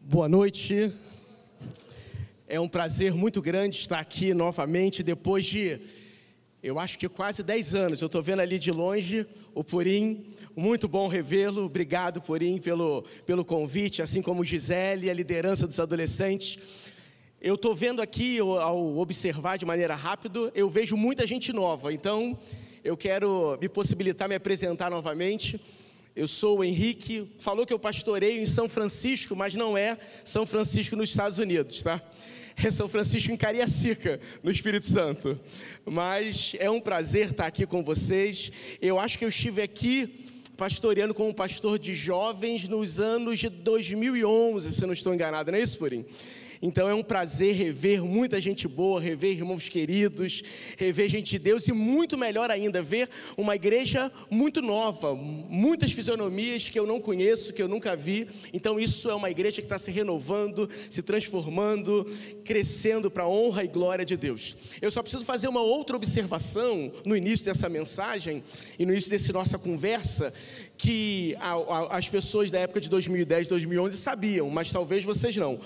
Boa noite. É um prazer muito grande estar aqui novamente depois de, eu acho que quase 10 anos. Eu estou vendo ali de longe o Purim. Muito bom revê-lo. Obrigado, Purim, pelo, pelo convite, assim como Gisele, a liderança dos adolescentes. Eu estou vendo aqui, ao observar de maneira rápida, eu vejo muita gente nova. Então, eu quero me possibilitar me apresentar novamente. Eu sou o Henrique, falou que eu pastoreio em São Francisco, mas não é São Francisco nos Estados Unidos, tá? É São Francisco em Cariacica, no Espírito Santo. Mas é um prazer estar aqui com vocês. Eu acho que eu estive aqui pastoreando como pastor de jovens nos anos de 2011, se eu não estou enganado, não é isso, Purim? Então é um prazer rever muita gente boa, rever irmãos queridos, rever gente de Deus e muito melhor ainda, ver uma igreja muito nova, muitas fisionomias que eu não conheço, que eu nunca vi. Então isso é uma igreja que está se renovando, se transformando, crescendo para a honra e glória de Deus. Eu só preciso fazer uma outra observação no início dessa mensagem e no início dessa nossa conversa, que as pessoas da época de 2010, 2011 sabiam, mas talvez vocês não.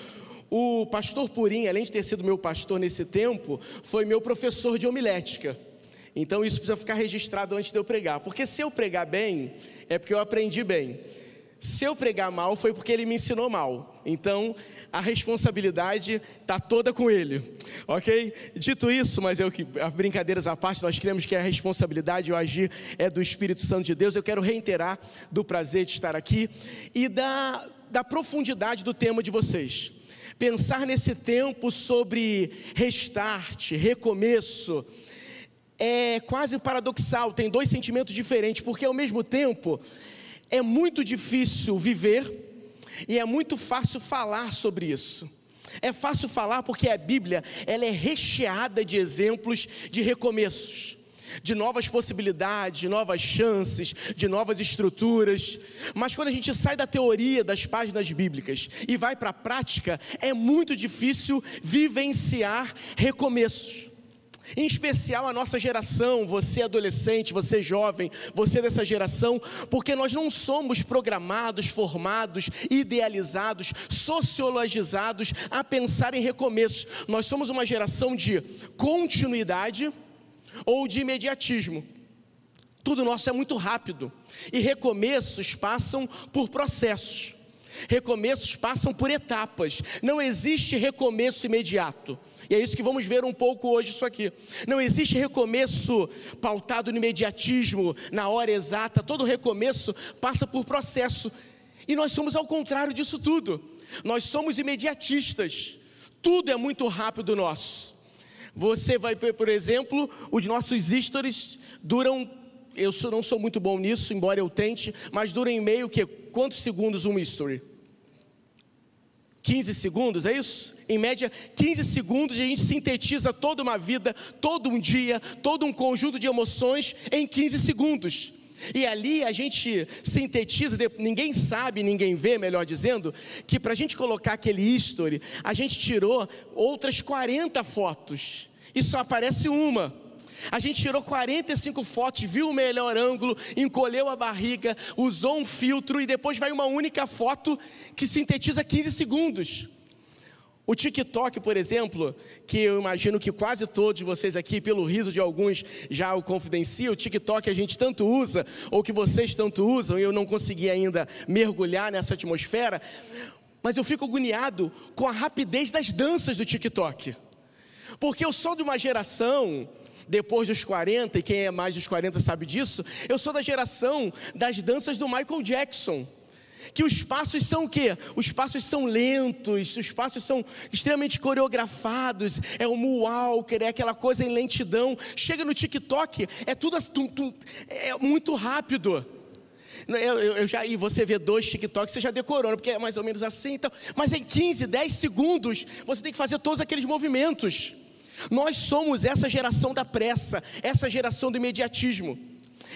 O pastor Purim, além de ter sido meu pastor nesse tempo, foi meu professor de homilética. Então isso precisa ficar registrado antes de eu pregar, porque se eu pregar bem, é porque eu aprendi bem. Se eu pregar mal, foi porque ele me ensinou mal. Então, a responsabilidade está toda com ele, ok? Dito isso, mas eu que, as brincadeiras à parte, nós cremos que a responsabilidade, o agir é do Espírito Santo de Deus. Eu quero reiterar do prazer de estar aqui e da, da profundidade do tema de vocês. Pensar nesse tempo sobre restart, recomeço, é quase paradoxal, tem dois sentimentos diferentes, porque ao mesmo tempo é muito difícil viver e é muito fácil falar sobre isso. É fácil falar porque a Bíblia ela é recheada de exemplos de recomeços de novas possibilidades, de novas chances, de novas estruturas. Mas quando a gente sai da teoria das páginas bíblicas e vai para a prática, é muito difícil vivenciar recomeços. Em especial a nossa geração, você adolescente, você jovem, você dessa geração, porque nós não somos programados, formados, idealizados, sociologizados a pensar em recomeços. Nós somos uma geração de continuidade ou de imediatismo. Tudo nosso é muito rápido e recomeços passam por processos. Recomeços passam por etapas. Não existe recomeço imediato. E é isso que vamos ver um pouco hoje isso aqui. Não existe recomeço pautado no imediatismo, na hora exata. Todo recomeço passa por processo. E nós somos ao contrário disso tudo. Nós somos imediatistas. Tudo é muito rápido nosso. Você vai ver, por exemplo, os nossos stories duram, eu não sou muito bom nisso, embora eu tente, mas duram em meio que quantos segundos um history? 15 segundos, é isso? Em média, 15 segundos a gente sintetiza toda uma vida, todo um dia, todo um conjunto de emoções em 15 segundos. E ali a gente sintetiza, ninguém sabe, ninguém vê, melhor dizendo, que para a gente colocar aquele history, a gente tirou outras 40 fotos e só aparece uma. A gente tirou 45 fotos, viu o melhor ângulo, encolheu a barriga, usou um filtro e depois vai uma única foto que sintetiza 15 segundos. O TikTok, por exemplo, que eu imagino que quase todos vocês aqui, pelo riso de alguns, já o confidenciam, o TikTok a gente tanto usa, ou que vocês tanto usam, e eu não consegui ainda mergulhar nessa atmosfera, mas eu fico agoniado com a rapidez das danças do TikTok. Porque eu sou de uma geração, depois dos 40, e quem é mais dos 40 sabe disso, eu sou da geração das danças do Michael Jackson que os passos são o quê? Os passos são lentos, os passos são extremamente coreografados, é o moonwalker, é aquela coisa em lentidão. Chega no TikTok, é tudo assim, é muito rápido. Eu, eu, eu, já, e você vê dois TikToks, você já decorou, porque é mais ou menos assim. Então, mas em 15, 10 segundos, você tem que fazer todos aqueles movimentos. Nós somos essa geração da pressa, essa geração do imediatismo.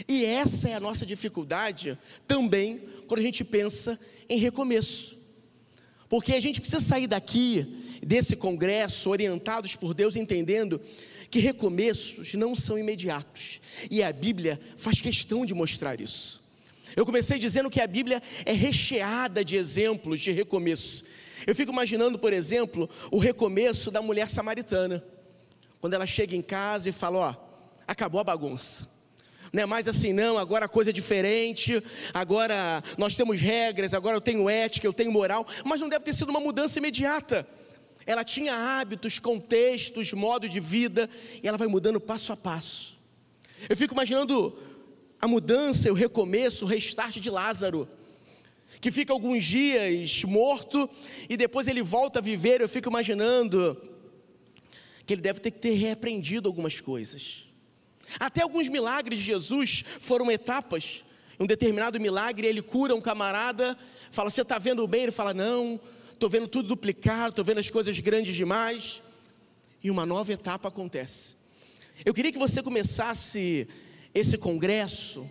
E essa é a nossa dificuldade também quando a gente pensa em recomeço. Porque a gente precisa sair daqui, desse congresso, orientados por Deus, entendendo que recomeços não são imediatos. E a Bíblia faz questão de mostrar isso. Eu comecei dizendo que a Bíblia é recheada de exemplos de recomeço. Eu fico imaginando, por exemplo, o recomeço da mulher samaritana, quando ela chega em casa e fala: Ó, acabou a bagunça. Não é mais assim, não, agora a coisa é diferente, agora nós temos regras, agora eu tenho ética, eu tenho moral, mas não deve ter sido uma mudança imediata. Ela tinha hábitos, contextos, modo de vida, e ela vai mudando passo a passo. Eu fico imaginando a mudança, o recomeço, o restart de Lázaro, que fica alguns dias morto e depois ele volta a viver. Eu fico imaginando que ele deve ter que ter repreendido algumas coisas. Até alguns milagres de Jesus foram etapas. Um determinado milagre, ele cura um camarada, fala: Você está vendo bem? Ele fala: Não, estou vendo tudo duplicado, estou vendo as coisas grandes demais. E uma nova etapa acontece. Eu queria que você começasse esse congresso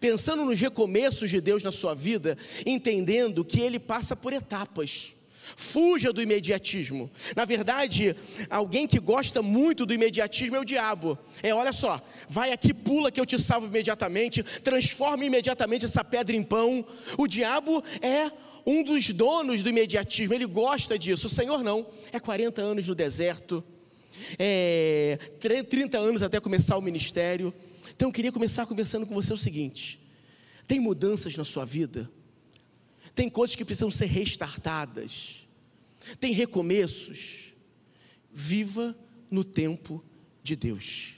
pensando nos recomeços de Deus na sua vida, entendendo que ele passa por etapas. Fuja do imediatismo. Na verdade, alguém que gosta muito do imediatismo é o diabo. É, olha só, vai aqui, pula que eu te salvo imediatamente, transforma imediatamente essa pedra em pão. O diabo é um dos donos do imediatismo, ele gosta disso. O Senhor não. É 40 anos no deserto, é 30 anos até começar o ministério. Então eu queria começar conversando com você o seguinte: tem mudanças na sua vida? Tem coisas que precisam ser restartadas. Tem recomeços. Viva no tempo de Deus.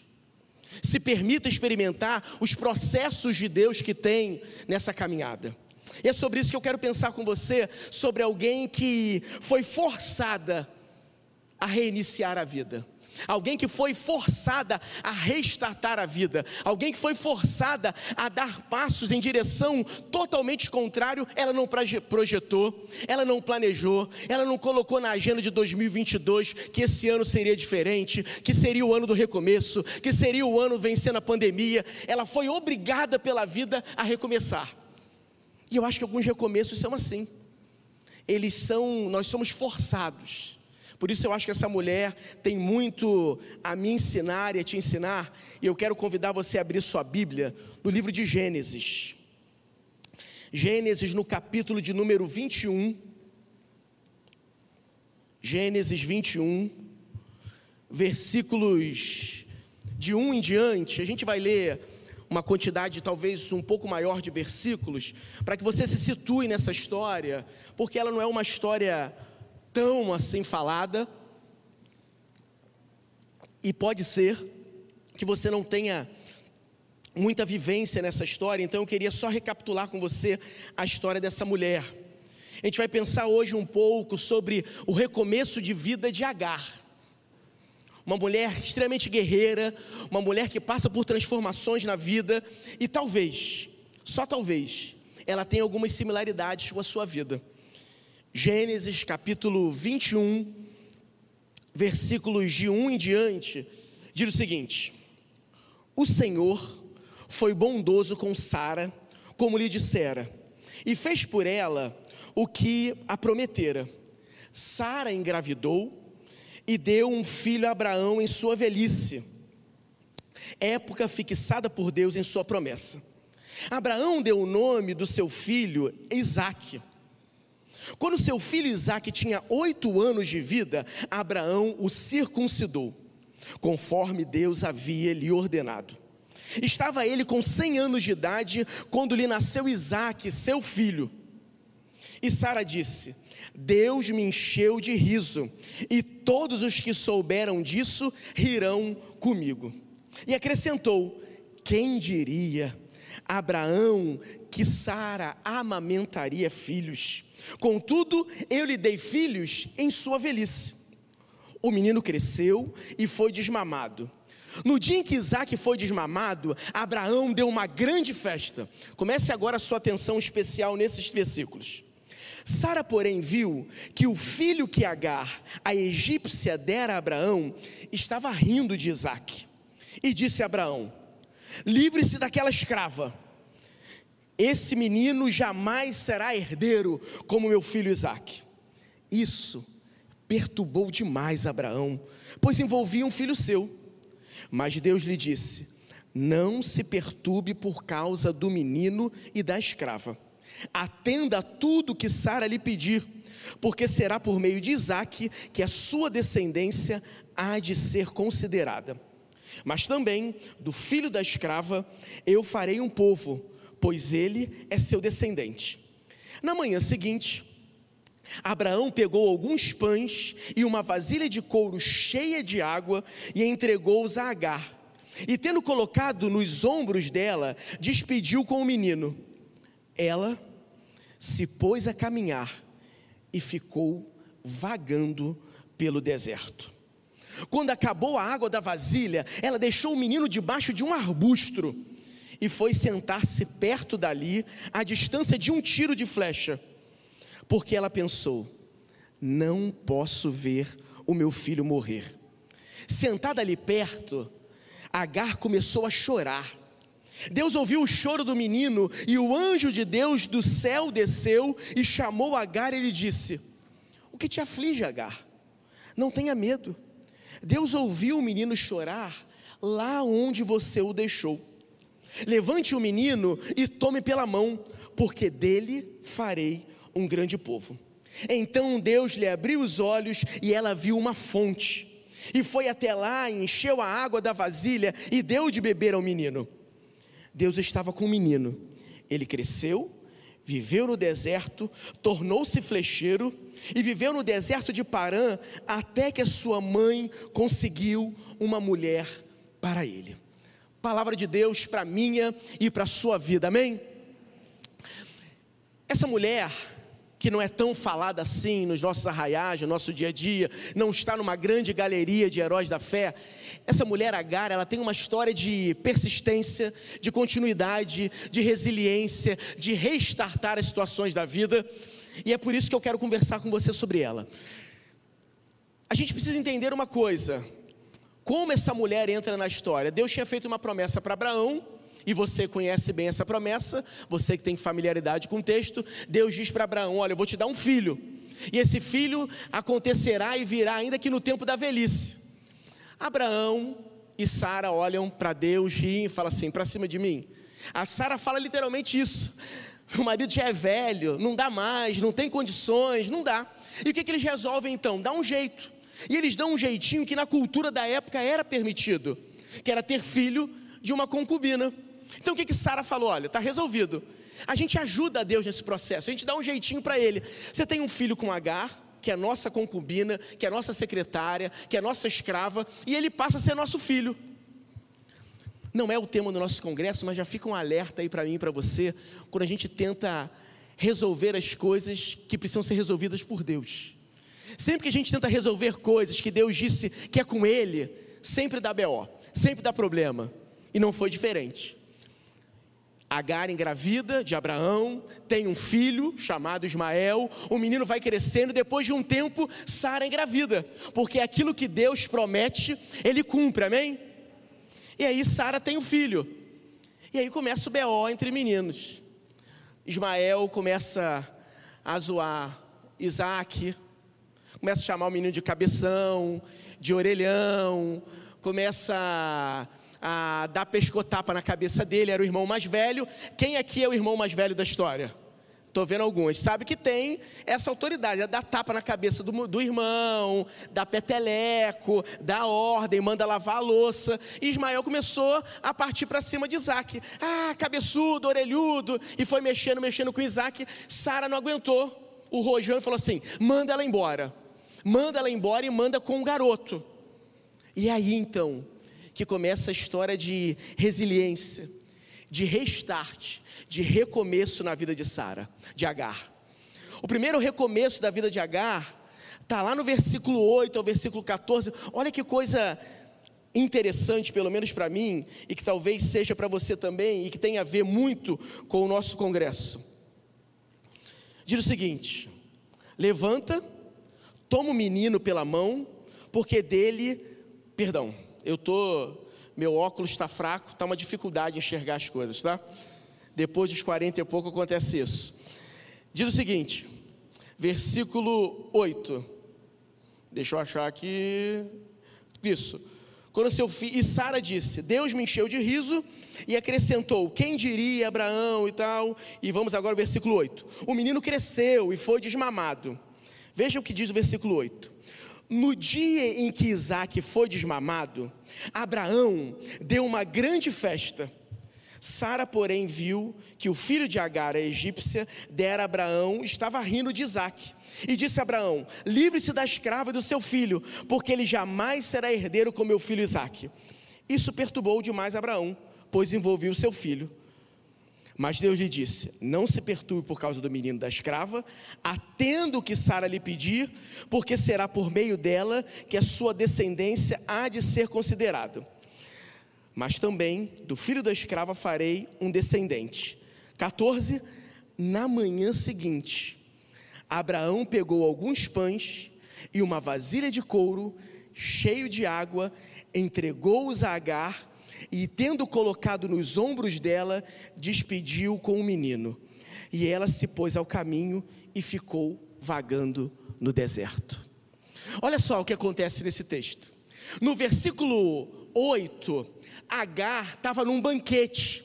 Se permita experimentar os processos de Deus que tem nessa caminhada. E é sobre isso que eu quero pensar com você, sobre alguém que foi forçada a reiniciar a vida alguém que foi forçada a restartar a vida, alguém que foi forçada a dar passos em direção totalmente contrário, ela não projetou, ela não planejou, ela não colocou na agenda de 2022 que esse ano seria diferente, que seria o ano do recomeço, que seria o ano vencendo a pandemia, ela foi obrigada pela vida a recomeçar. E eu acho que alguns recomeços são assim. Eles são, nós somos forçados por isso eu acho que essa mulher tem muito a me ensinar e a te ensinar, e eu quero convidar você a abrir sua Bíblia no livro de Gênesis. Gênesis no capítulo de número 21. Gênesis 21, versículos de 1 em diante. A gente vai ler uma quantidade talvez um pouco maior de versículos, para que você se situe nessa história, porque ela não é uma história tão assim falada, e pode ser que você não tenha muita vivência nessa história, então eu queria só recapitular com você a história dessa mulher. A gente vai pensar hoje um pouco sobre o recomeço de vida de Agar. Uma mulher extremamente guerreira, uma mulher que passa por transformações na vida e talvez, só talvez, ela tenha algumas similaridades com a sua vida. Gênesis capítulo 21, versículos de 1 em diante, diz o seguinte: O Senhor foi bondoso com Sara, como lhe dissera, e fez por ela o que a prometera. Sara engravidou e deu um filho a Abraão em sua velhice, época fixada por Deus em sua promessa. Abraão deu o nome do seu filho Isaque. Quando seu filho Isaque tinha oito anos de vida, Abraão o circuncidou, conforme Deus havia lhe ordenado. Estava ele com cem anos de idade quando lhe nasceu Isaque, seu filho. E Sara disse: Deus me encheu de riso, e todos os que souberam disso rirão comigo. E acrescentou: Quem diria, Abraão, que Sara amamentaria filhos? Contudo, eu lhe dei filhos em sua velhice. O menino cresceu e foi desmamado. No dia em que Isaac foi desmamado, Abraão deu uma grande festa. Comece agora a sua atenção especial nesses versículos. Sara, porém, viu que o filho que Agar, a egípcia, dera a Abraão, estava rindo de Isaac. E disse a Abraão: Livre-se daquela escrava esse menino jamais será herdeiro como meu filho Isaque. Isso perturbou demais Abraão, pois envolvia um filho seu. Mas Deus lhe disse: Não se perturbe por causa do menino e da escrava. atenda a tudo que Sara lhe pedir, porque será por meio de Isaque que a sua descendência há de ser considerada. Mas também do filho da escrava eu farei um povo, pois ele é seu descendente. Na manhã seguinte, Abraão pegou alguns pães e uma vasilha de couro cheia de água e entregou-os a Agar. E tendo colocado nos ombros dela, despediu com o menino. Ela se pôs a caminhar e ficou vagando pelo deserto. Quando acabou a água da vasilha, ela deixou o menino debaixo de um arbusto e foi sentar-se perto dali, à distância de um tiro de flecha, porque ela pensou: não posso ver o meu filho morrer. Sentada ali perto, Agar começou a chorar. Deus ouviu o choro do menino e o anjo de Deus do céu desceu e chamou Agar e lhe disse: O que te aflige, Agar? Não tenha medo. Deus ouviu o menino chorar lá onde você o deixou. Levante o menino e tome pela mão, porque dele farei um grande povo. Então Deus lhe abriu os olhos e ela viu uma fonte. E foi até lá, encheu a água da vasilha e deu de beber ao menino. Deus estava com o menino. Ele cresceu, viveu no deserto, tornou-se flecheiro e viveu no deserto de Parã até que a sua mãe conseguiu uma mulher para ele. Palavra de Deus para minha e para a sua vida, amém? Essa mulher que não é tão falada assim nos nossos arraiais, no nosso dia a dia, não está numa grande galeria de heróis da fé. Essa mulher Agar, ela tem uma história de persistência, de continuidade, de resiliência, de restartar as situações da vida, e é por isso que eu quero conversar com você sobre ela. A gente precisa entender uma coisa: como essa mulher entra na história? Deus tinha feito uma promessa para Abraão, e você conhece bem essa promessa, você que tem familiaridade com o texto, Deus diz para Abraão: Olha, eu vou te dar um filho, e esse filho acontecerá e virá ainda que no tempo da velhice. Abraão e Sara olham para Deus, riem e falam assim: para cima de mim. A Sara fala literalmente isso. O marido já é velho, não dá mais, não tem condições, não dá. E o que, que eles resolvem então? Dá um jeito. E eles dão um jeitinho que na cultura da época era permitido, que era ter filho de uma concubina. Então o que, que Sara falou? Olha, está resolvido. A gente ajuda a Deus nesse processo, a gente dá um jeitinho para ele. Você tem um filho com Agar, que é nossa concubina, que é nossa secretária, que é nossa escrava, e ele passa a ser nosso filho. Não é o tema do nosso congresso, mas já fica um alerta aí para mim e para você, quando a gente tenta resolver as coisas que precisam ser resolvidas por Deus. Sempre que a gente tenta resolver coisas que Deus disse que é com Ele, sempre dá BO, sempre dá problema. E não foi diferente. Agar engravida de Abraão, tem um filho chamado Ismael, o menino vai crescendo, depois de um tempo, Sara engravida, porque aquilo que Deus promete, ele cumpre, amém? E aí Sara tem um filho. E aí começa o BO entre meninos. Ismael começa a zoar Isaac, começa a chamar o menino de cabeção, de orelhão, começa a, a dar pescotapa na cabeça dele, era o irmão mais velho. Quem aqui é o irmão mais velho da história? Estou vendo algumas. Sabe que tem essa autoridade, é dar tapa na cabeça do, do irmão, dá peteleco, dá ordem, manda lavar a louça. E Ismael começou a partir para cima de Isaac. Ah, cabeçudo, orelhudo. E foi mexendo, mexendo com Isaac. Sara não aguentou o rojão e falou assim: manda ela embora. Manda ela embora e manda com um garoto. E aí então, que começa a história de resiliência de restart, de recomeço na vida de Sara, de Agar. O primeiro recomeço da vida de Agar está lá no versículo 8 ao versículo 14. Olha que coisa interessante, pelo menos para mim, e que talvez seja para você também, e que tem a ver muito com o nosso congresso. Diz o seguinte: levanta, toma o menino pela mão, porque dele, perdão, eu estou meu óculos está fraco, está uma dificuldade em enxergar as coisas, tá? Depois dos 40 e pouco acontece isso. Diz o seguinte, versículo 8. Deixa eu achar aqui. Isso. Quando seu filho. E Sara disse: Deus me encheu de riso e acrescentou: Quem diria Abraão e tal? E vamos agora ao versículo 8. O menino cresceu e foi desmamado. Veja o que diz o versículo 8. No dia em que Isaac foi desmamado, Abraão deu uma grande festa. Sara, porém, viu que o filho de Agar, a egípcia, dera a Abraão, estava rindo de Isaac. E disse a Abraão: Livre-se da escrava do seu filho, porque ele jamais será herdeiro com meu filho Isaac. Isso perturbou demais Abraão, pois envolvia o seu filho. Mas Deus lhe disse: Não se perturbe por causa do menino da escrava, atendo o que Sara lhe pedir, porque será por meio dela que a sua descendência há de ser considerada. Mas também do filho da escrava farei um descendente. 14. Na manhã seguinte, Abraão pegou alguns pães e uma vasilha de couro, cheio de água, entregou-os a Agar e, tendo colocado nos ombros dela, despediu com o menino. E ela se pôs ao caminho e ficou vagando no deserto. Olha só o que acontece nesse texto. No versículo 8, Agar estava num banquete.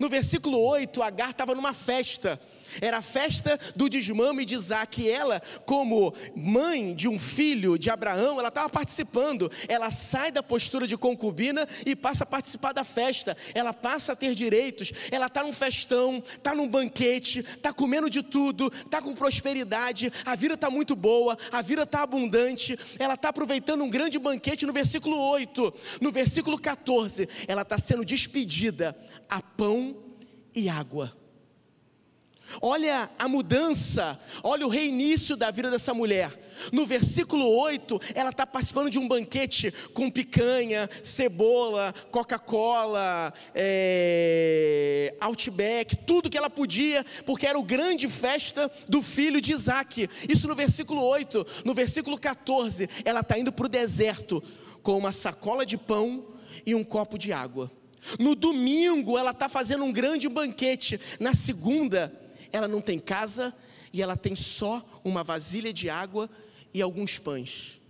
No versículo 8, Agar estava numa festa. Era a festa do desmame de Isaac. E ela, como mãe de um filho de Abraão, ela estava participando. Ela sai da postura de concubina e passa a participar da festa. Ela passa a ter direitos. Ela está num festão, está num banquete, está comendo de tudo, está com prosperidade. A vida está muito boa, a vida está abundante. Ela está aproveitando um grande banquete no versículo 8. No versículo 14, ela está sendo despedida a pão e água. Olha a mudança, olha o reinício da vida dessa mulher. No versículo 8, ela está participando de um banquete com picanha, cebola, Coca-Cola, é, Outback, tudo que ela podia, porque era o grande festa do filho de Isaac. Isso no versículo 8. No versículo 14, ela está indo para o deserto com uma sacola de pão e um copo de água. No domingo, ela está fazendo um grande banquete. Na segunda, ela não tem casa e ela tem só uma vasilha de água e alguns pães.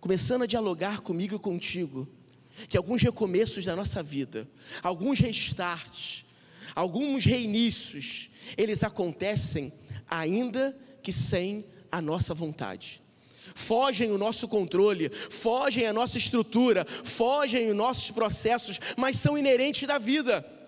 Começando a dialogar comigo e contigo, que alguns recomeços da nossa vida, alguns restarts, alguns reinícios, eles acontecem ainda que sem a nossa vontade. Fogem o nosso controle, fogem a nossa estrutura, fogem os nossos processos, mas são inerentes da vida.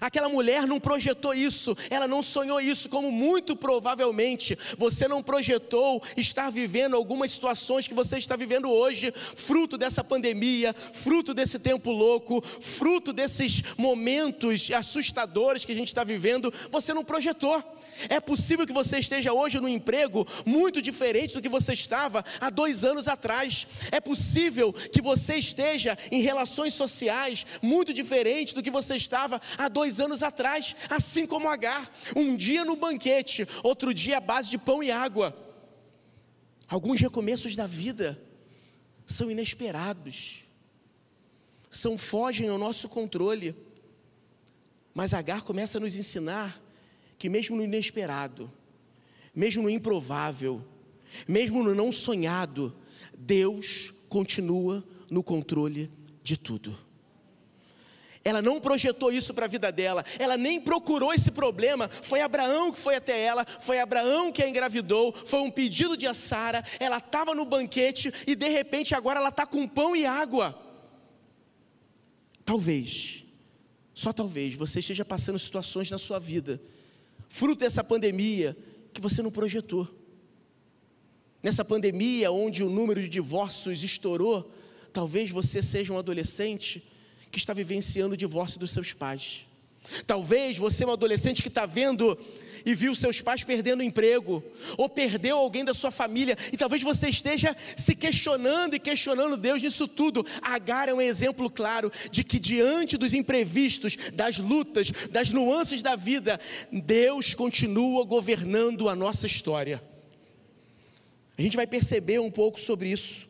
Aquela mulher não projetou isso, ela não sonhou isso, como muito provavelmente você não projetou estar vivendo algumas situações que você está vivendo hoje, fruto dessa pandemia, fruto desse tempo louco, fruto desses momentos assustadores que a gente está vivendo, você não projetou. É possível que você esteja hoje no emprego muito diferente do que você estava há dois anos atrás. É possível que você esteja em relações sociais muito diferente do que você estava há dois anos atrás, assim como Agar. Um dia no banquete, outro dia à base de pão e água. Alguns recomeços da vida são inesperados, são fogem ao nosso controle. Mas Agar começa a nos ensinar que, mesmo no inesperado, mesmo no improvável, mesmo no não sonhado, Deus continua no controle de tudo. Ela não projetou isso para a vida dela, ela nem procurou esse problema. Foi Abraão que foi até ela, foi Abraão que a engravidou, foi um pedido de Sara. Ela estava no banquete e de repente agora ela está com pão e água. Talvez, só talvez, você esteja passando situações na sua vida fruto dessa pandemia que você não projetou. Nessa pandemia, onde o número de divórcios estourou, talvez você seja um adolescente que está vivenciando o divórcio dos seus pais. Talvez você é um adolescente que está vendo e viu seus pais perdendo o emprego, ou perdeu alguém da sua família, e talvez você esteja se questionando e questionando Deus nisso tudo. Agar é um exemplo claro de que, diante dos imprevistos, das lutas, das nuances da vida, Deus continua governando a nossa história. A gente vai perceber um pouco sobre isso.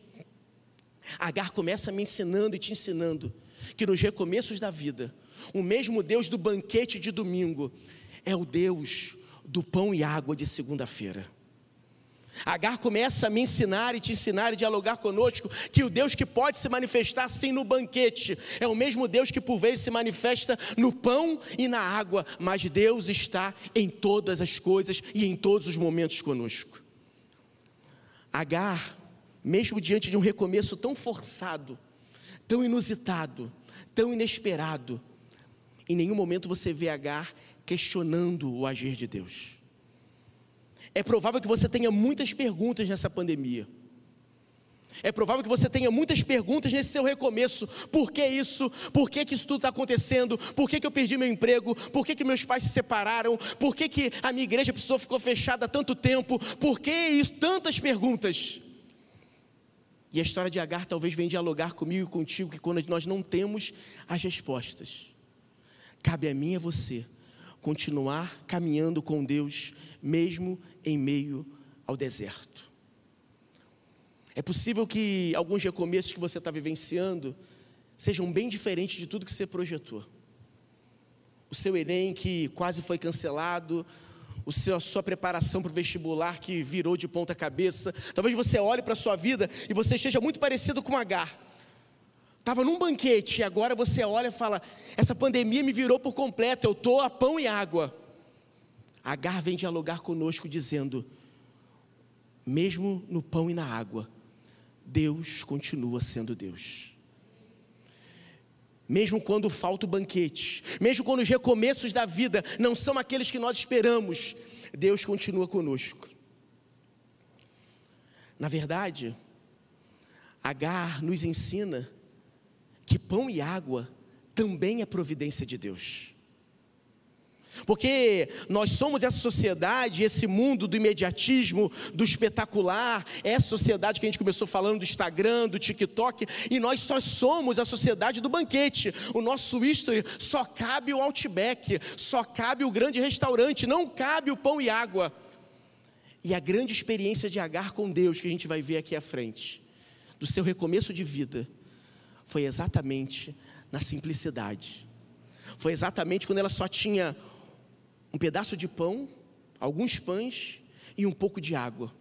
Agar começa me ensinando e te ensinando que nos recomeços da vida, o mesmo Deus do banquete de domingo é o Deus do pão e água de segunda-feira. Agar começa a me ensinar e te ensinar e dialogar conosco que o Deus que pode se manifestar sim no banquete é o mesmo Deus que por vezes se manifesta no pão e na água, mas Deus está em todas as coisas e em todos os momentos conosco. Agar, mesmo diante de um recomeço tão forçado, tão inusitado, tão inesperado, em nenhum momento você vê Agar questionando o agir de Deus. É provável que você tenha muitas perguntas nessa pandemia. É provável que você tenha muitas perguntas nesse seu recomeço. Por que isso? Por que, que isso tudo está acontecendo? Por que, que eu perdi meu emprego? Por que, que meus pais se separaram? Por que, que a minha igreja precisou ficou fechada há tanto tempo? Por que isso? Tantas perguntas. E a história de Agar talvez venha dialogar comigo e contigo, que quando nós não temos as respostas, cabe a mim e a você continuar caminhando com Deus, mesmo em meio ao deserto. É possível que alguns recomeços que você está vivenciando sejam bem diferentes de tudo que você projetou. O seu Enem que quase foi cancelado, o seu, a sua preparação para o vestibular que virou de ponta cabeça. Talvez você olhe para a sua vida e você esteja muito parecido com Agar. Estava num banquete e agora você olha e fala: essa pandemia me virou por completo, eu estou a pão e água. Agar vem dialogar conosco dizendo: mesmo no pão e na água, Deus continua sendo Deus. Mesmo quando falta o banquete, mesmo quando os recomeços da vida não são aqueles que nós esperamos, Deus continua conosco. Na verdade, Agar nos ensina que pão e água também é providência de Deus. Porque nós somos essa sociedade, esse mundo do imediatismo, do espetacular, essa sociedade que a gente começou falando do Instagram, do TikTok, e nós só somos a sociedade do banquete. O nosso history só cabe o outback, só cabe o grande restaurante, não cabe o pão e água. E a grande experiência de Agar com Deus que a gente vai ver aqui à frente, do seu recomeço de vida, foi exatamente na simplicidade. Foi exatamente quando ela só tinha um pedaço de pão, alguns pães e um pouco de água.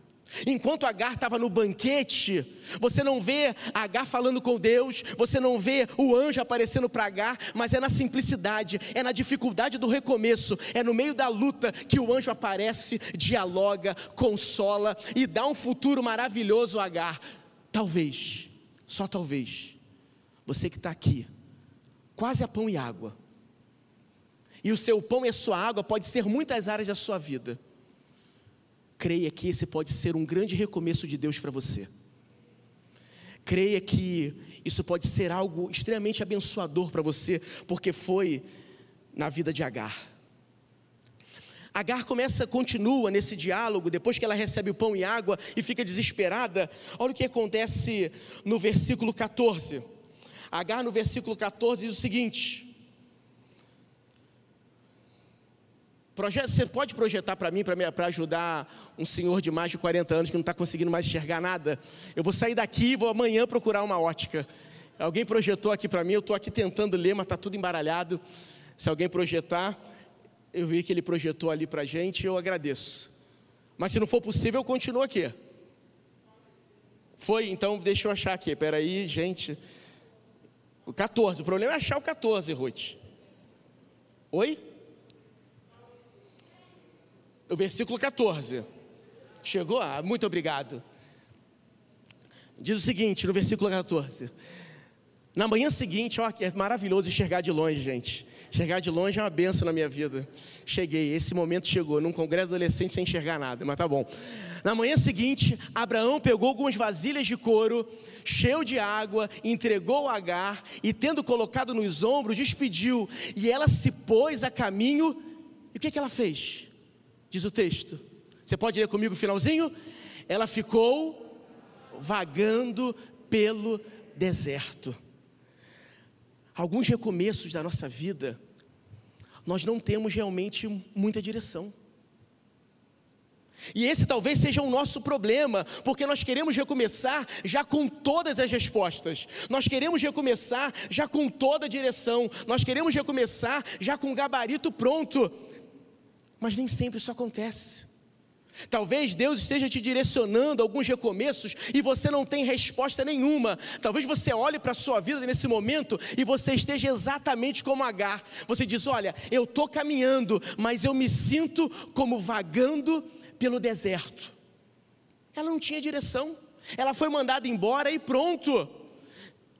Enquanto Agar estava no banquete, você não vê Agar falando com Deus, você não vê o anjo aparecendo para Agar, mas é na simplicidade, é na dificuldade do recomeço, é no meio da luta que o anjo aparece, dialoga, consola e dá um futuro maravilhoso a Agar. Talvez, só talvez, você que está aqui, quase a pão e água, e o seu pão e a sua água pode ser muitas áreas da sua vida. Creia que esse pode ser um grande recomeço de Deus para você. Creia que isso pode ser algo extremamente abençoador para você, porque foi na vida de Agar. Agar começa, continua nesse diálogo, depois que ela recebe o pão e água e fica desesperada. Olha o que acontece no versículo 14. Agar, no versículo 14, diz o seguinte: Você pode projetar para mim, para ajudar um senhor de mais de 40 anos que não está conseguindo mais enxergar nada? Eu vou sair daqui e vou amanhã procurar uma ótica. Alguém projetou aqui para mim, eu estou aqui tentando ler, mas está tudo embaralhado. Se alguém projetar, eu vi que ele projetou ali para a gente, eu agradeço. Mas se não for possível, eu continuo aqui. Foi, então deixa eu achar aqui. Espera aí, gente. O 14. O problema é achar o 14, Ruth. Oi? O versículo 14. Chegou? Ah, muito obrigado. Diz o seguinte, no versículo 14. Na manhã seguinte, ó, é maravilhoso enxergar de longe, gente. Enxergar de longe é uma benção na minha vida. Cheguei, esse momento chegou, num congresso adolescente sem enxergar nada, mas tá bom. Na manhã seguinte, Abraão pegou algumas vasilhas de couro, cheio de água, entregou a Agar e, tendo colocado nos ombros, despediu. E ela se pôs a caminho. E o que, que ela fez? Diz o texto. Você pode ler comigo o finalzinho? Ela ficou vagando pelo deserto. Alguns recomeços da nossa vida, nós não temos realmente muita direção. E esse talvez seja o nosso problema, porque nós queremos recomeçar já com todas as respostas, nós queremos recomeçar já com toda a direção, nós queremos recomeçar já com o gabarito pronto, mas nem sempre isso acontece. Talvez Deus esteja te direcionando a alguns recomeços e você não tem resposta nenhuma. Talvez você olhe para a sua vida nesse momento e você esteja exatamente como Agar. Você diz: Olha, eu estou caminhando, mas eu me sinto como vagando pelo deserto. Ela não tinha direção, ela foi mandada embora e pronto.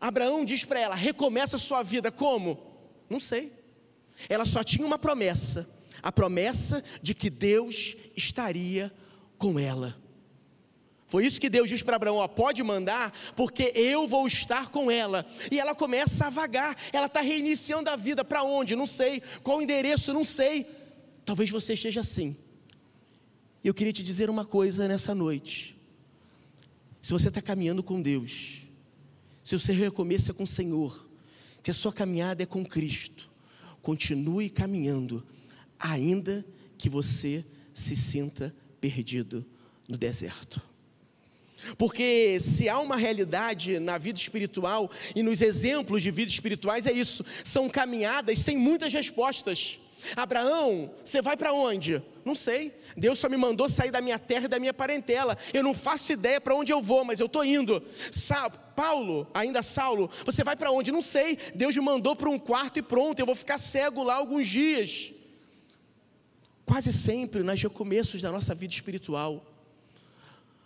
Abraão diz para ela: recomeça a sua vida. Como? Não sei. Ela só tinha uma promessa a promessa de que Deus estaria com ela. Foi isso que Deus diz para Abraão: ó, pode mandar, porque eu vou estar com ela. E ela começa a vagar, ela está reiniciando a vida. Para onde? Não sei. Qual o endereço? Não sei. Talvez você esteja assim. E eu queria te dizer uma coisa nessa noite. Se você está caminhando com Deus, se você recomeça com o Senhor, se a sua caminhada é com Cristo, continue caminhando, ainda que você se sinta perdido no deserto. Porque se há uma realidade na vida espiritual e nos exemplos de vida espirituais é isso, são caminhadas sem muitas respostas. Abraão, você vai para onde? Não sei. Deus só me mandou sair da minha terra e da minha parentela. Eu não faço ideia para onde eu vou, mas eu estou indo. Sa Paulo, ainda Saulo, você vai para onde? Não sei. Deus me mandou para um quarto e pronto. Eu vou ficar cego lá alguns dias. Quase sempre, nos recomeços da nossa vida espiritual,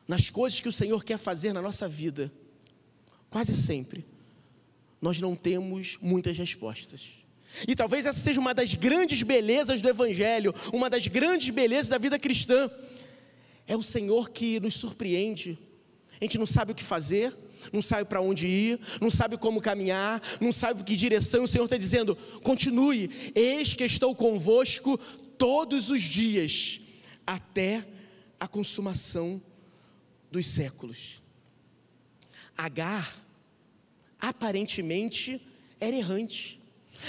nas coisas que o Senhor quer fazer na nossa vida, quase sempre, nós não temos muitas respostas. E talvez essa seja uma das grandes belezas do Evangelho, uma das grandes belezas da vida cristã. É o Senhor que nos surpreende. A gente não sabe o que fazer, não sabe para onde ir, não sabe como caminhar, não sabe que direção. O Senhor está dizendo: continue, eis que estou convosco todos os dias, até a consumação dos séculos. Agar, aparentemente, era errante.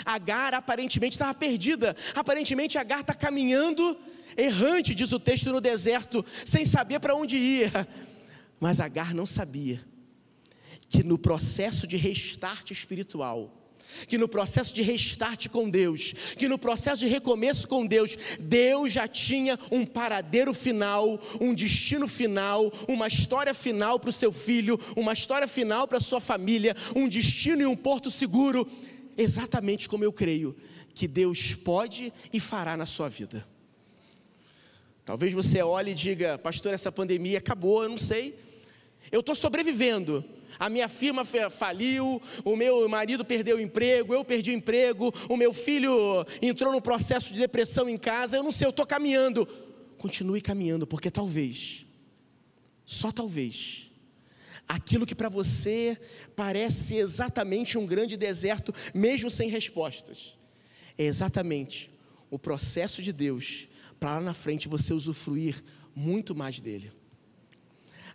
Agar aparentemente estava perdida. Aparentemente, Agar está caminhando errante, diz o texto, no deserto, sem saber para onde ia. Mas Agar não sabia que no processo de restart espiritual, que no processo de restart com Deus, que no processo de recomeço com Deus, Deus já tinha um paradeiro final, um destino final, uma história final para o seu filho, uma história final para a sua família, um destino e um porto seguro, exatamente como eu creio que Deus pode e fará na sua vida. Talvez você olhe e diga, pastor, essa pandemia acabou, eu não sei, eu estou sobrevivendo a minha firma faliu, o meu marido perdeu o emprego, eu perdi o emprego, o meu filho entrou no processo de depressão em casa, eu não sei, eu estou caminhando. Continue caminhando, porque talvez, só talvez, aquilo que para você parece exatamente um grande deserto, mesmo sem respostas, é exatamente o processo de Deus para lá na frente você usufruir muito mais dele.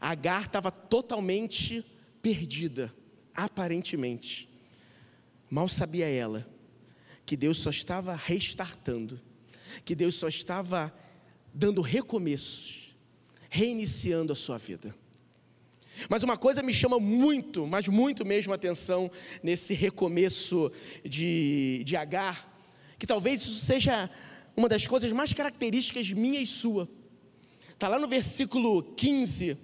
Agar estava totalmente perdida, aparentemente. Mal sabia ela que Deus só estava restartando, que Deus só estava dando recomeços, reiniciando a sua vida. Mas uma coisa me chama muito, mas muito mesmo atenção nesse recomeço de, de Agar, que talvez isso seja uma das coisas mais características minha e sua. Está lá no versículo 15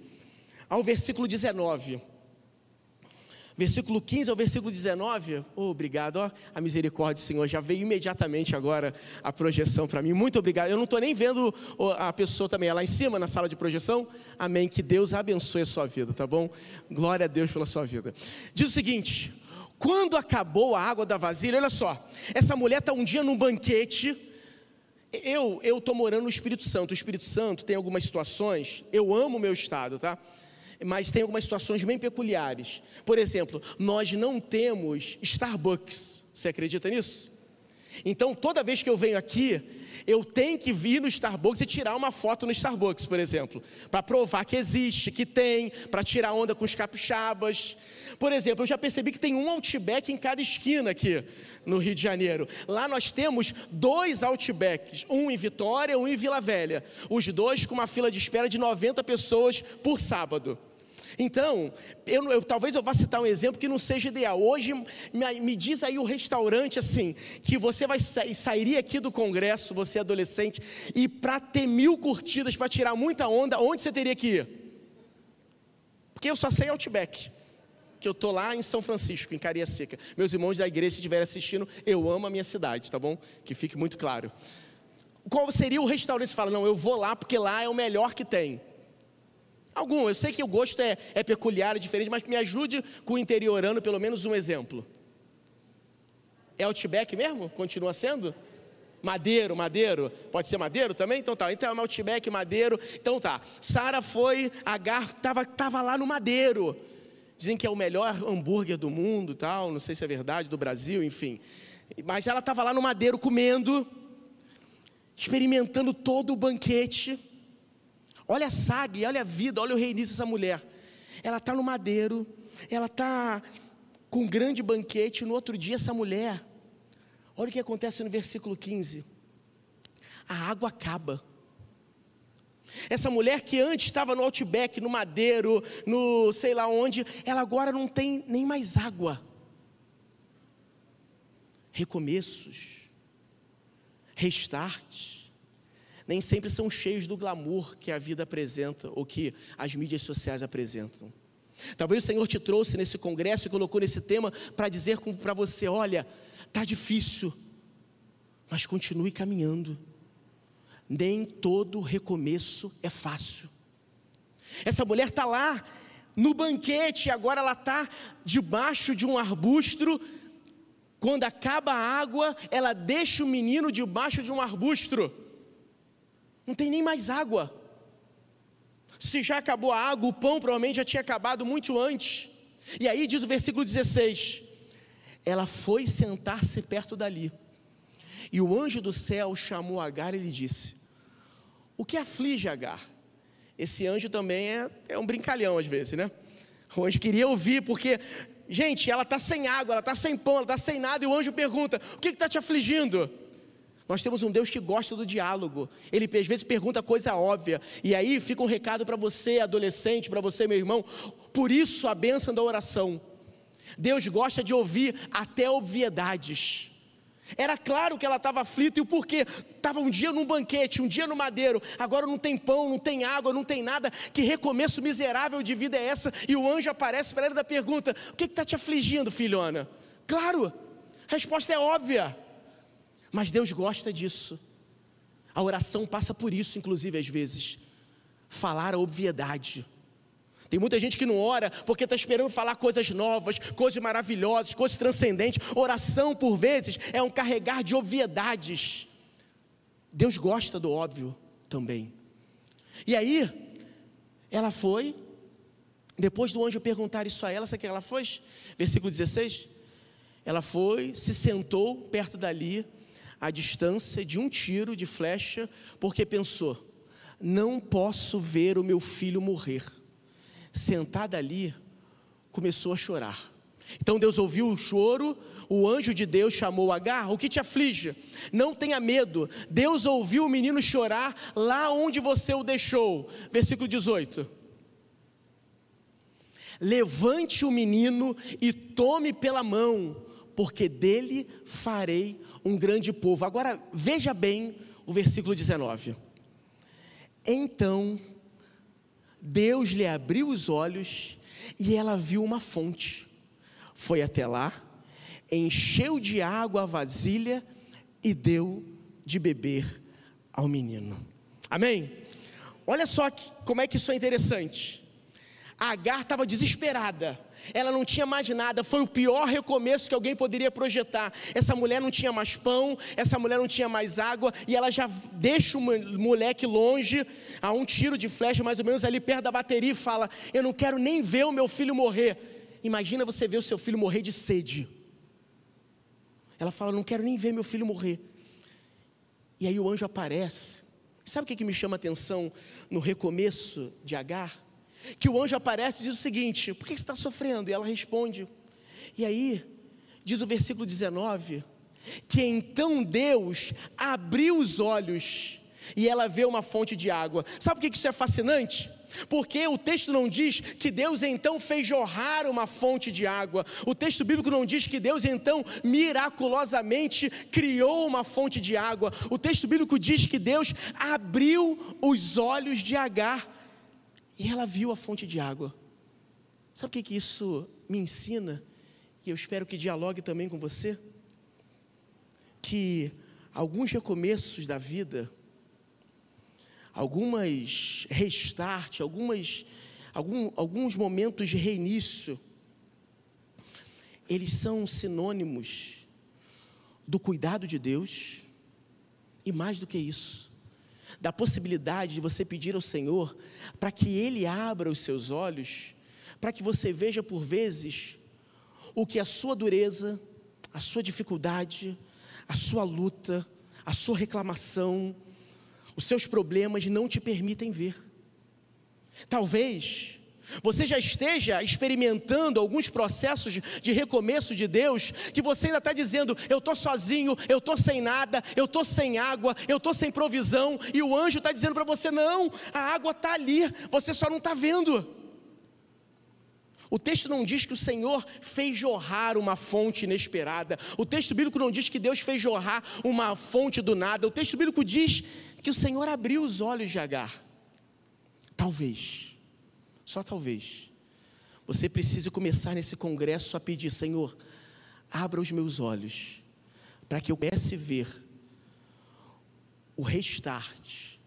ao versículo 19 versículo 15 ao versículo 19. Oh, obrigado, ó, a misericórdia, Senhor, já veio imediatamente agora a projeção para mim. Muito obrigado. Eu não estou nem vendo a pessoa também, é lá em cima na sala de projeção. Amém. Que Deus abençoe a sua vida, tá bom? Glória a Deus pela sua vida. Diz o seguinte: quando acabou a água da vasilha, olha só, essa mulher está um dia num banquete. Eu estou morando no Espírito Santo. O Espírito Santo tem algumas situações. Eu amo o meu estado, tá? Mas tem algumas situações bem peculiares. Por exemplo, nós não temos Starbucks. Você acredita nisso? Então, toda vez que eu venho aqui, eu tenho que vir no Starbucks e tirar uma foto no Starbucks, por exemplo, para provar que existe, que tem, para tirar onda com os capixabas. Por exemplo, eu já percebi que tem um Outback em cada esquina aqui no Rio de Janeiro. Lá nós temos dois Outbacks, um em Vitória, um em Vila Velha. Os dois com uma fila de espera de 90 pessoas por sábado. Então, eu, eu, talvez eu vá citar um exemplo que não seja ideal. Hoje, me, me diz aí o restaurante assim, que você vai sairia aqui do congresso, você adolescente, e para ter mil curtidas, para tirar muita onda, onde você teria que ir? Porque eu só sei Outback, que eu estou lá em São Francisco, em Caria Seca. Meus irmãos da igreja, se estiverem assistindo, eu amo a minha cidade, tá bom? Que fique muito claro. Qual seria o restaurante? Você fala, não, eu vou lá porque lá é o melhor que tem. Algum, eu sei que o gosto é, é peculiar, é diferente, mas me ajude com o interiorano, pelo menos um exemplo. É Outback mesmo? Continua sendo? Madeiro, Madeiro, pode ser Madeiro também? Então tá, então é Outback, Madeiro, então tá. Sara foi, Agar estava tava lá no Madeiro. Dizem que é o melhor hambúrguer do mundo, tal, não sei se é verdade, do Brasil, enfim. Mas ela estava lá no Madeiro comendo, experimentando todo o banquete. Olha a saga, olha a vida, olha o reinício dessa mulher. Ela está no madeiro, ela está com um grande banquete. No outro dia, essa mulher, olha o que acontece no versículo 15: a água acaba. Essa mulher que antes estava no outback, no madeiro, no sei lá onde, ela agora não tem nem mais água. Recomeços, restart nem sempre são cheios do glamour que a vida apresenta ou que as mídias sociais apresentam. Talvez o Senhor te trouxe nesse congresso e colocou nesse tema para dizer para você: olha, tá difícil, mas continue caminhando. Nem todo recomeço é fácil. Essa mulher está lá no banquete, agora ela está debaixo de um arbusto. Quando acaba a água, ela deixa o menino debaixo de um arbusto. Não tem nem mais água. Se já acabou a água, o pão provavelmente já tinha acabado muito antes. E aí diz o versículo 16: Ela foi sentar-se perto dali. E o anjo do céu chamou Agar e lhe disse: O que aflige Agar? Esse anjo também é, é um brincalhão às vezes, né? O anjo queria ouvir, porque, gente, ela está sem água, ela está sem pão, ela está sem nada, e o anjo pergunta: O que está te afligindo? Nós temos um Deus que gosta do diálogo. Ele às vezes pergunta coisa óbvia. E aí fica um recado para você, adolescente, para você, meu irmão. Por isso a bênção da oração. Deus gosta de ouvir até obviedades. Era claro que ela estava aflita e o porquê. Estava um dia num banquete, um dia no madeiro, agora não tem pão, não tem água, não tem nada. Que recomeço miserável de vida é essa? E o anjo aparece para ela da pergunta: O que está te afligindo, filhona? Claro, a resposta é óbvia. Mas Deus gosta disso. A oração passa por isso, inclusive, às vezes. Falar a obviedade. Tem muita gente que não ora porque está esperando falar coisas novas, coisas maravilhosas, coisas transcendentes. Oração, por vezes, é um carregar de obviedades. Deus gosta do óbvio também. E aí, ela foi, depois do anjo perguntar isso a ela, sabe o que ela foi? Versículo 16. Ela foi, se sentou perto dali a distância de um tiro de flecha, porque pensou: não posso ver o meu filho morrer. Sentada ali, começou a chorar. Então Deus ouviu o choro, o anjo de Deus chamou Agar, o que te aflige? Não tenha medo, Deus ouviu o menino chorar lá onde você o deixou. Versículo 18. Levante o menino e tome pela mão, porque dele farei um grande povo. Agora veja bem o versículo 19. Então Deus lhe abriu os olhos e ela viu uma fonte. Foi até lá, encheu de água a vasilha e deu de beber ao menino. Amém? Olha só como é que isso é interessante. A Agar estava desesperada ela não tinha mais nada, foi o pior recomeço que alguém poderia projetar. Essa mulher não tinha mais pão, essa mulher não tinha mais água, e ela já deixa o moleque longe, a um tiro de flecha, mais ou menos ali perto da bateria, e fala: Eu não quero nem ver o meu filho morrer. Imagina você ver o seu filho morrer de sede. Ela fala: Não quero nem ver meu filho morrer. E aí o anjo aparece. Sabe o que, que me chama a atenção no recomeço de Agar? Que o anjo aparece e diz o seguinte: Por que você está sofrendo? E ela responde. E aí, diz o versículo 19: Que então Deus abriu os olhos e ela vê uma fonte de água. Sabe por que isso é fascinante? Porque o texto não diz que Deus então fez jorrar uma fonte de água. O texto bíblico não diz que Deus então miraculosamente criou uma fonte de água. O texto bíblico diz que Deus abriu os olhos de Agar e ela viu a fonte de água. Sabe o que, que isso me ensina? E eu espero que dialogue também com você. Que alguns recomeços da vida, algumas restart, algumas, algum, alguns momentos de reinício, eles são sinônimos do cuidado de Deus e mais do que isso, da possibilidade de você pedir ao Senhor para que Ele abra os seus olhos, para que você veja por vezes o que a sua dureza, a sua dificuldade, a sua luta, a sua reclamação, os seus problemas não te permitem ver. Talvez você já esteja experimentando alguns processos de recomeço de Deus, que você ainda está dizendo: eu estou sozinho, eu estou sem nada, eu estou sem água, eu estou sem provisão, e o anjo está dizendo para você: não, a água está ali, você só não está vendo. O texto não diz que o Senhor fez jorrar uma fonte inesperada. O texto bíblico não diz que Deus fez jorrar uma fonte do nada. O texto bíblico diz que o Senhor abriu os olhos de Agar. Talvez, só talvez, você precise começar nesse congresso a pedir: Senhor, abra os meus olhos, para que eu comece a ver o restart,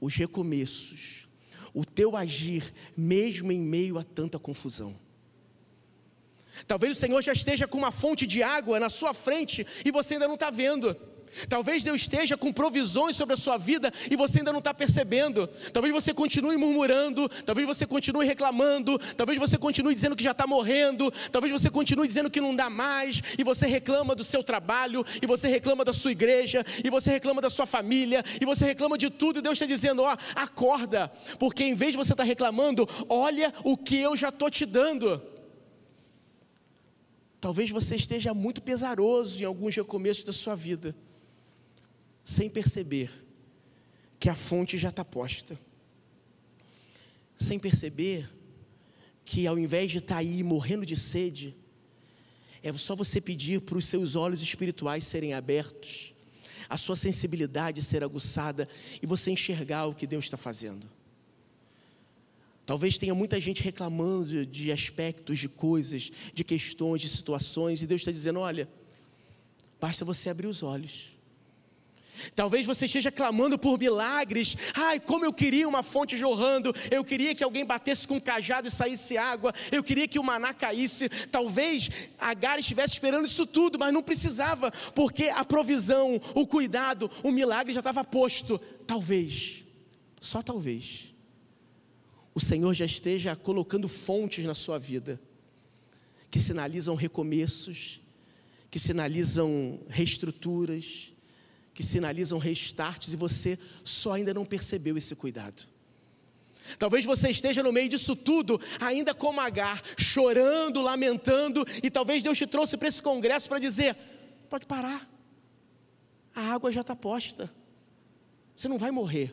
os recomeços, o teu agir, mesmo em meio a tanta confusão. Talvez o Senhor já esteja com uma fonte de água na sua frente e você ainda não está vendo. Talvez Deus esteja com provisões sobre a sua vida e você ainda não está percebendo. Talvez você continue murmurando, talvez você continue reclamando, talvez você continue dizendo que já está morrendo, talvez você continue dizendo que não dá mais, e você reclama do seu trabalho, e você reclama da sua igreja, e você reclama da sua família, e você reclama de tudo, e Deus está dizendo: ó, acorda, porque em vez de você estar tá reclamando, olha o que eu já estou te dando. Talvez você esteja muito pesaroso em alguns recomeços da sua vida, sem perceber que a fonte já está posta, sem perceber que ao invés de estar tá aí morrendo de sede, é só você pedir para os seus olhos espirituais serem abertos, a sua sensibilidade ser aguçada e você enxergar o que Deus está fazendo. Talvez tenha muita gente reclamando de aspectos, de coisas, de questões, de situações, e Deus está dizendo: olha, basta você abrir os olhos. Talvez você esteja clamando por milagres. Ai, como eu queria uma fonte jorrando. Eu queria que alguém batesse com um cajado e saísse água. Eu queria que o maná caísse. Talvez Agar estivesse esperando isso tudo, mas não precisava, porque a provisão, o cuidado, o milagre já estava posto. Talvez, só talvez o Senhor já esteja colocando fontes na sua vida, que sinalizam recomeços, que sinalizam reestruturas, que sinalizam restarts, e você só ainda não percebeu esse cuidado. Talvez você esteja no meio disso tudo, ainda como Agar, chorando, lamentando, e talvez Deus te trouxe para esse congresso para dizer: pode parar, a água já está posta, você não vai morrer,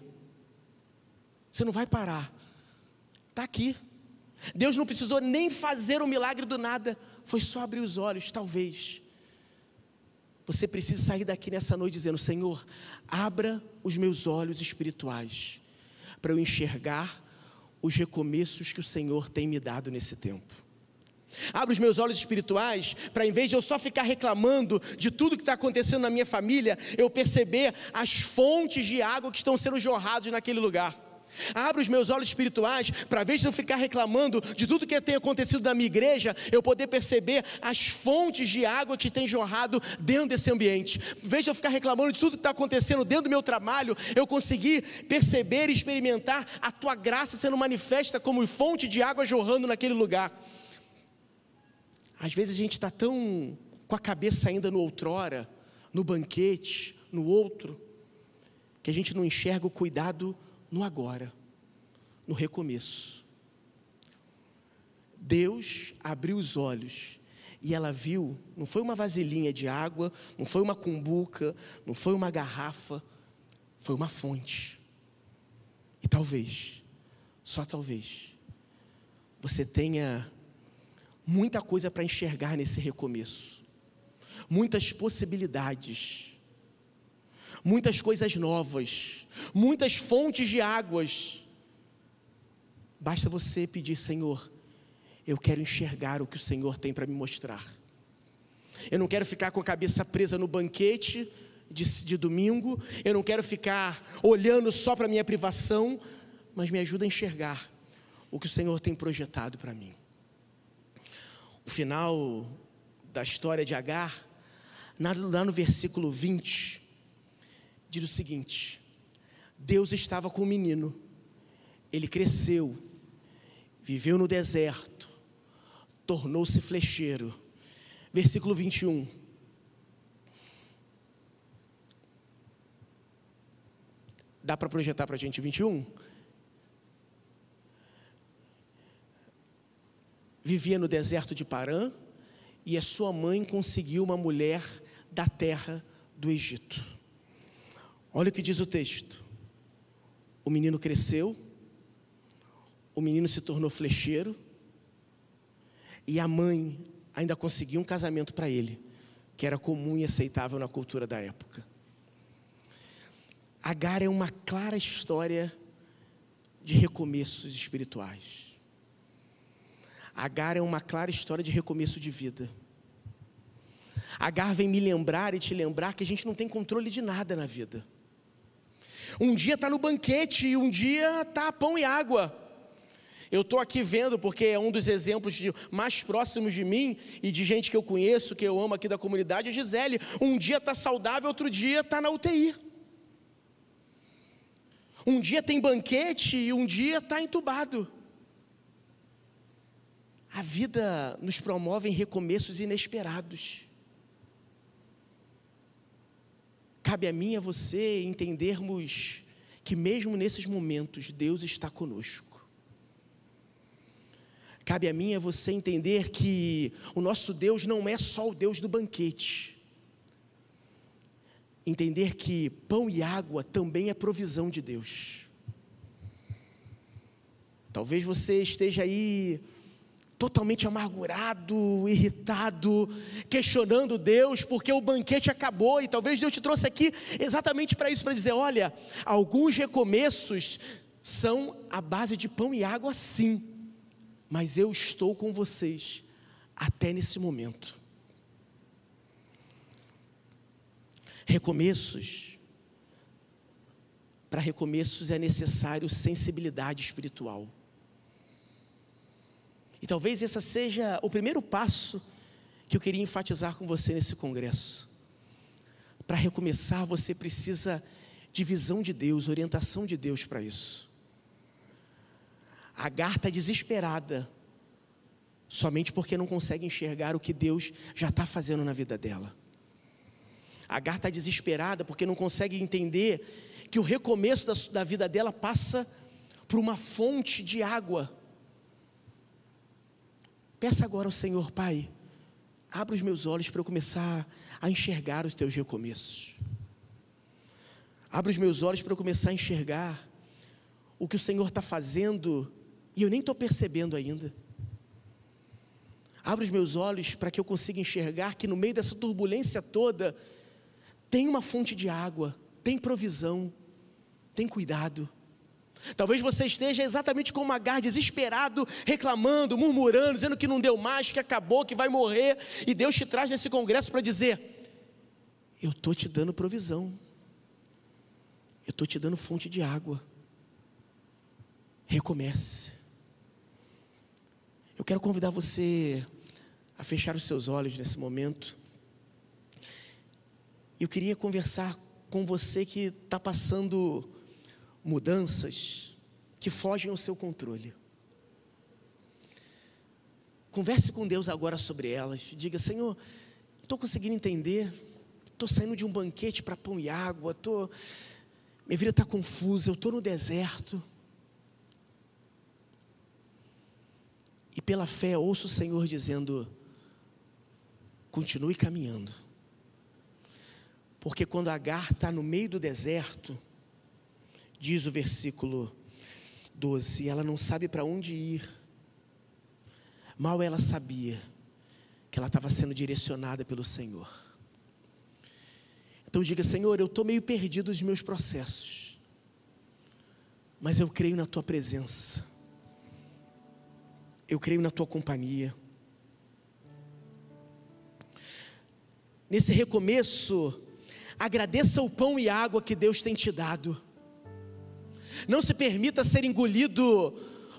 você não vai parar, Está aqui. Deus não precisou nem fazer o milagre do nada, foi só abrir os olhos, talvez. Você precisa sair daqui nessa noite dizendo: Senhor, abra os meus olhos espirituais, para eu enxergar os recomeços que o Senhor tem me dado nesse tempo. Abra os meus olhos espirituais para, em vez de eu só ficar reclamando de tudo que está acontecendo na minha família, eu perceber as fontes de água que estão sendo jorradas naquele lugar. Abra os meus olhos espirituais para, ver se eu ficar reclamando de tudo que tem acontecido na minha igreja, eu poder perceber as fontes de água que tem jorrado dentro desse ambiente. Vez de eu ficar reclamando de tudo que está acontecendo dentro do meu trabalho, eu conseguir perceber e experimentar a tua graça sendo manifesta como fonte de água jorrando naquele lugar. Às vezes a gente está tão com a cabeça ainda no outrora, no banquete, no outro, que a gente não enxerga o cuidado no agora, no recomeço. Deus abriu os olhos e ela viu, não foi uma vasilhinha de água, não foi uma cumbuca, não foi uma garrafa, foi uma fonte. E talvez só talvez, você tenha muita coisa para enxergar nesse recomeço, muitas possibilidades, muitas coisas novas, muitas fontes de águas. Basta você pedir, Senhor, eu quero enxergar o que o Senhor tem para me mostrar. Eu não quero ficar com a cabeça presa no banquete de, de domingo, eu não quero ficar olhando só para a minha privação, mas me ajuda a enxergar o que o Senhor tem projetado para mim. O final da história de Agar, lá no versículo 20, diz o seguinte: Deus estava com o menino, ele cresceu, viveu no deserto, tornou-se flecheiro. Versículo 21. Dá para projetar para a gente 21? Vivia no deserto de Parã e a sua mãe conseguiu uma mulher da terra do Egito. Olha o que diz o texto. O menino cresceu, o menino se tornou flecheiro, e a mãe ainda conseguiu um casamento para ele, que era comum e aceitável na cultura da época. Agar é uma clara história de recomeços espirituais. Agar é uma clara história de recomeço de vida. Agar vem me lembrar e te lembrar que a gente não tem controle de nada na vida. Um dia está no banquete e um dia está pão e água. Eu estou aqui vendo porque é um dos exemplos de, mais próximos de mim e de gente que eu conheço, que eu amo aqui da comunidade, a Gisele. Um dia está saudável, outro dia está na UTI. Um dia tem banquete e um dia está entubado. A vida nos promove em recomeços inesperados. Cabe a mim e a você entendermos que, mesmo nesses momentos, Deus está conosco. Cabe a mim e a você entender que o nosso Deus não é só o Deus do banquete. Entender que pão e água também é provisão de Deus. Talvez você esteja aí totalmente amargurado, irritado, questionando Deus, porque o banquete acabou e talvez Deus te trouxe aqui exatamente para isso, para dizer: olha, alguns recomeços são a base de pão e água, sim, mas eu estou com vocês até nesse momento. Recomeços, para recomeços é necessário sensibilidade espiritual. E talvez esse seja o primeiro passo que eu queria enfatizar com você nesse congresso. Para recomeçar, você precisa de visão de Deus, orientação de Deus para isso. Agar está desesperada, somente porque não consegue enxergar o que Deus já está fazendo na vida dela. Agar está desesperada porque não consegue entender que o recomeço da, da vida dela passa por uma fonte de água Peça agora ao Senhor, Pai, abra os meus olhos para eu começar a enxergar os teus recomeços. Abra os meus olhos para eu começar a enxergar o que o Senhor está fazendo e eu nem estou percebendo ainda. Abra os meus olhos para que eu consiga enxergar que no meio dessa turbulência toda tem uma fonte de água, tem provisão, tem cuidado. Talvez você esteja exatamente como Agar, desesperado, reclamando, murmurando, dizendo que não deu mais, que acabou, que vai morrer, e Deus te traz nesse congresso para dizer: Eu estou te dando provisão, eu estou te dando fonte de água. Recomece. Eu quero convidar você a fechar os seus olhos nesse momento. Eu queria conversar com você que está passando mudanças que fogem ao seu controle. Converse com Deus agora sobre elas. Diga, Senhor, estou conseguindo entender. Estou saindo de um banquete para pão e água. Tô, minha vida está confusa. Eu estou no deserto. E pela fé ouço o Senhor dizendo: continue caminhando. Porque quando Agar está no meio do deserto, diz o versículo 12. Ela não sabe para onde ir. Mal ela sabia que ela estava sendo direcionada pelo Senhor. Então diga, Senhor, eu estou meio perdido nos meus processos, mas eu creio na Tua presença, eu creio na Tua companhia. Nesse recomeço, agradeça o pão e água que Deus tem te dado. Não se permita ser engolido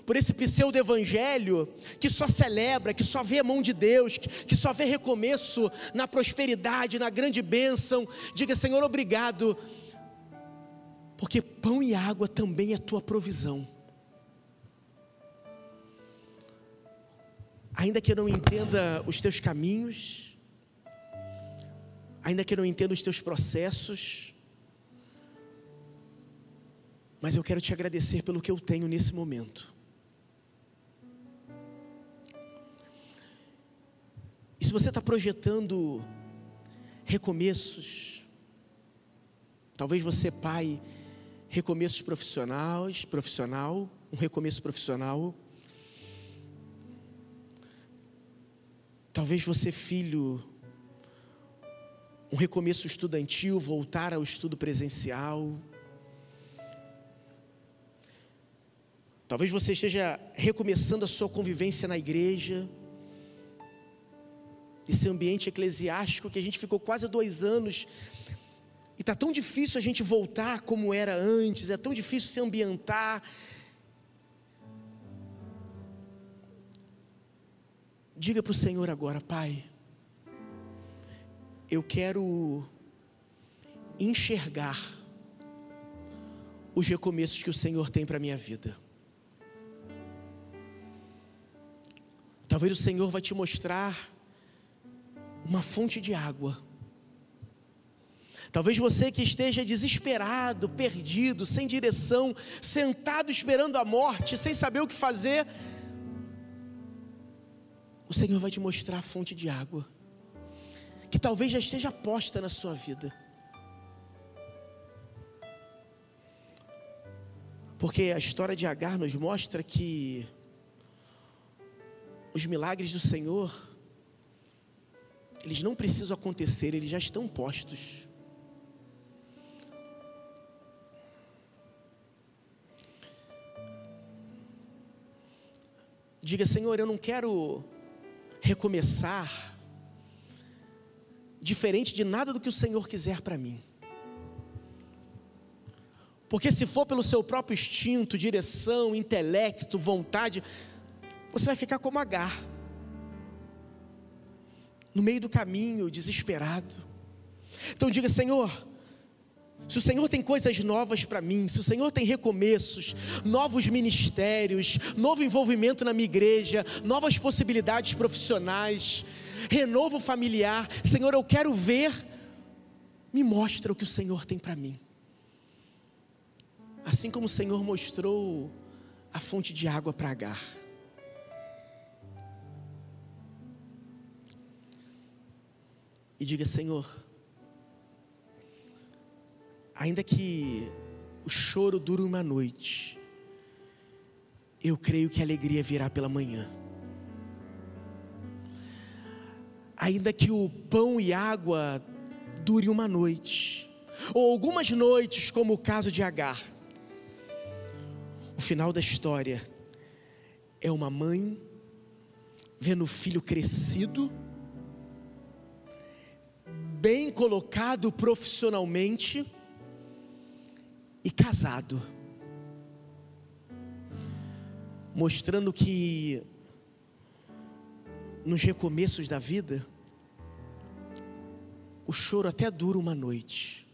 por esse pseudo-evangelho que só celebra, que só vê a mão de Deus, que, só vê recomeço na prosperidade, na grande bênção. Diga, Senhor, obrigado, porque pão e água também é tua provisão. Ainda que eu não entenda os teus caminhos, ainda que eu não entenda os teus processos, mas eu quero te agradecer pelo que eu tenho nesse momento. E se você está projetando recomeços, talvez você, pai, recomeços profissionais, profissional, um recomeço profissional. Talvez você, filho, um recomeço estudantil, voltar ao estudo presencial. Talvez você esteja recomeçando a sua convivência na igreja esse ambiente eclesiástico que a gente ficou quase dois anos e está tão difícil a gente voltar como era antes, é tão difícil se ambientar. Diga para o Senhor agora, Pai, eu quero enxergar os recomeços que o Senhor tem para a minha vida. Talvez o Senhor vai te mostrar uma fonte de água. Talvez você que esteja desesperado, perdido, sem direção, sentado esperando a morte, sem saber o que fazer, o Senhor vai te mostrar a fonte de água, que talvez já esteja posta na sua vida. Porque a história de Agar nos mostra que os milagres do Senhor eles não precisam acontecer, eles já estão postos. Diga, Senhor, eu não quero recomeçar diferente de nada do que o Senhor quiser para mim. Porque se for pelo seu próprio instinto, direção, intelecto, vontade, você vai ficar como Agar no meio do caminho, desesperado. Então diga, Senhor, se o Senhor tem coisas novas para mim, se o Senhor tem recomeços, novos ministérios, novo envolvimento na minha igreja, novas possibilidades profissionais, renovo familiar, Senhor, eu quero ver, me mostra o que o Senhor tem para mim. Assim como o Senhor mostrou a fonte de água para Agar. E diga: Senhor, ainda que o choro dure uma noite, eu creio que a alegria virá pela manhã. Ainda que o pão e água dure uma noite, ou algumas noites, como o caso de Agar, o final da história é uma mãe vendo o filho crescido, bem colocado profissionalmente e casado, mostrando que nos recomeços da vida, o choro até dura uma noite,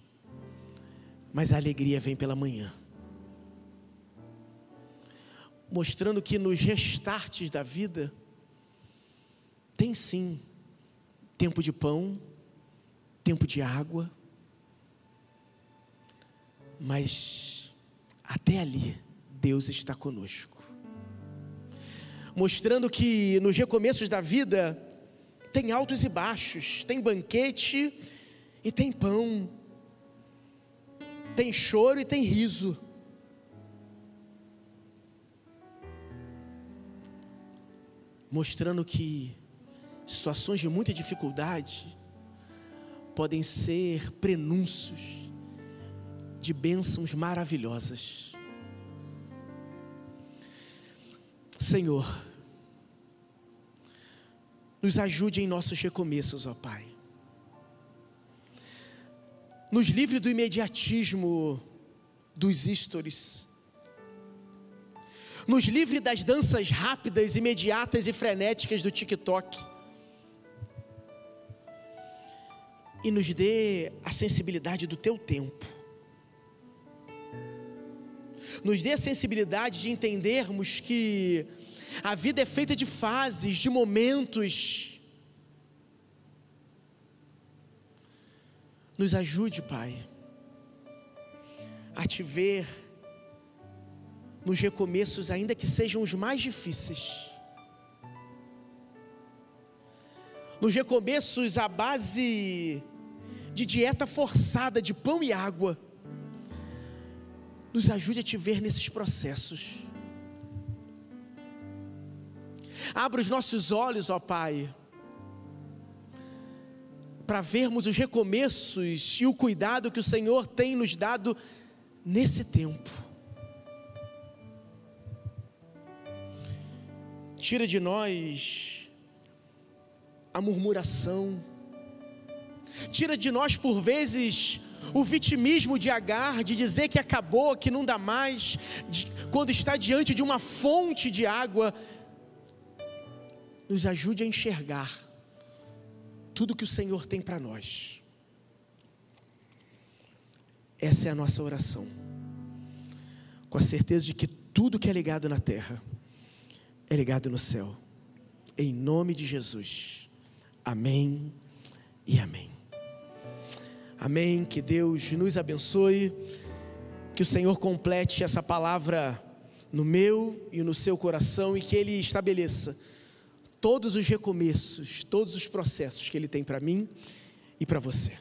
mas a alegria vem pela manhã. Mostrando que nos restartes da vida, tem sim tempo de pão, tempo de água, mas até ali Deus está conosco. Mostrando que nos recomeços da vida tem altos e baixos, tem banquete e tem pão, tem choro e tem riso. Mostrando que situações de muita dificuldade podem ser prenúncios de bênçãos maravilhosas. Senhor, nos ajude em nossos recomeços, ó Pai. Nos livre do imediatismo dos stories. Nos livre das danças rápidas, imediatas e frenéticas do TikTok. E nos dê a sensibilidade do teu tempo. Nos dê a sensibilidade de entendermos que a vida é feita de fases, de momentos Nos ajude, Pai, a te ver nos recomeços, ainda que sejam os mais difíceis. Nos recomeços à base de dieta forçada, de pão e água. Nos ajude a te ver nesses processos. Abra os nossos olhos, ó Pai para vermos os recomeços e o cuidado que o Senhor tem nos dado nesse tempo. Tira de nós a murmuração, tira de nós por vezes o vitimismo de Agar, de dizer que acabou, que não dá mais, de, quando está diante de uma fonte de água, nos ajude a enxergar tudo que o Senhor tem para nós. Essa é a nossa oração, com a certeza de que tudo que é ligado na terra é ligado no céu, em nome de Jesus. Amém e amém. Amém. Que Deus nos abençoe, que o Senhor complete essa palavra no meu e no seu coração e que Ele estabeleça todos os recomeços, todos os processos que Ele tem para mim e para você.